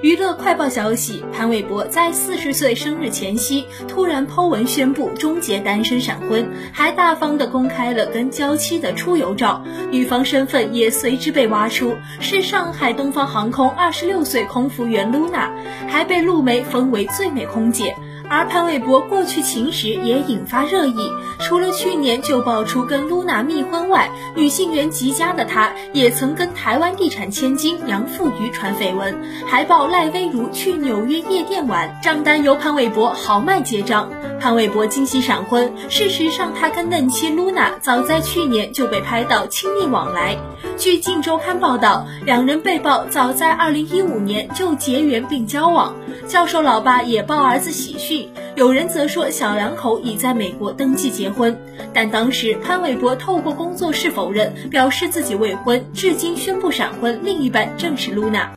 娱乐快报消息：潘玮柏在四十岁生日前夕突然抛文宣布终结单身闪婚，还大方的公开了跟娇妻的出游照，女方身份也随之被挖出，是上海东方航空二十六岁空服员露娜，还被陆媒封为最美空姐。而潘玮柏过去情史也引发热议，除了去年就爆出跟露娜蜜婚外，女性缘极佳的他，也曾跟台湾地产千金杨富瑜传绯闻，还爆赖威如去纽约夜店玩，账单由潘玮柏豪迈结账。潘玮柏惊喜闪婚，事实上他跟嫩妻露娜早在去年就被拍到亲密往来。据《镜周刊》报道，两人被曝早在2015年就结缘并交往。教授老爸也报儿子喜讯，有人则说小两口已在美国登记结婚，但当时潘玮柏透过工作室否认，表示自己未婚，至今宣布闪婚，另一半正是露娜。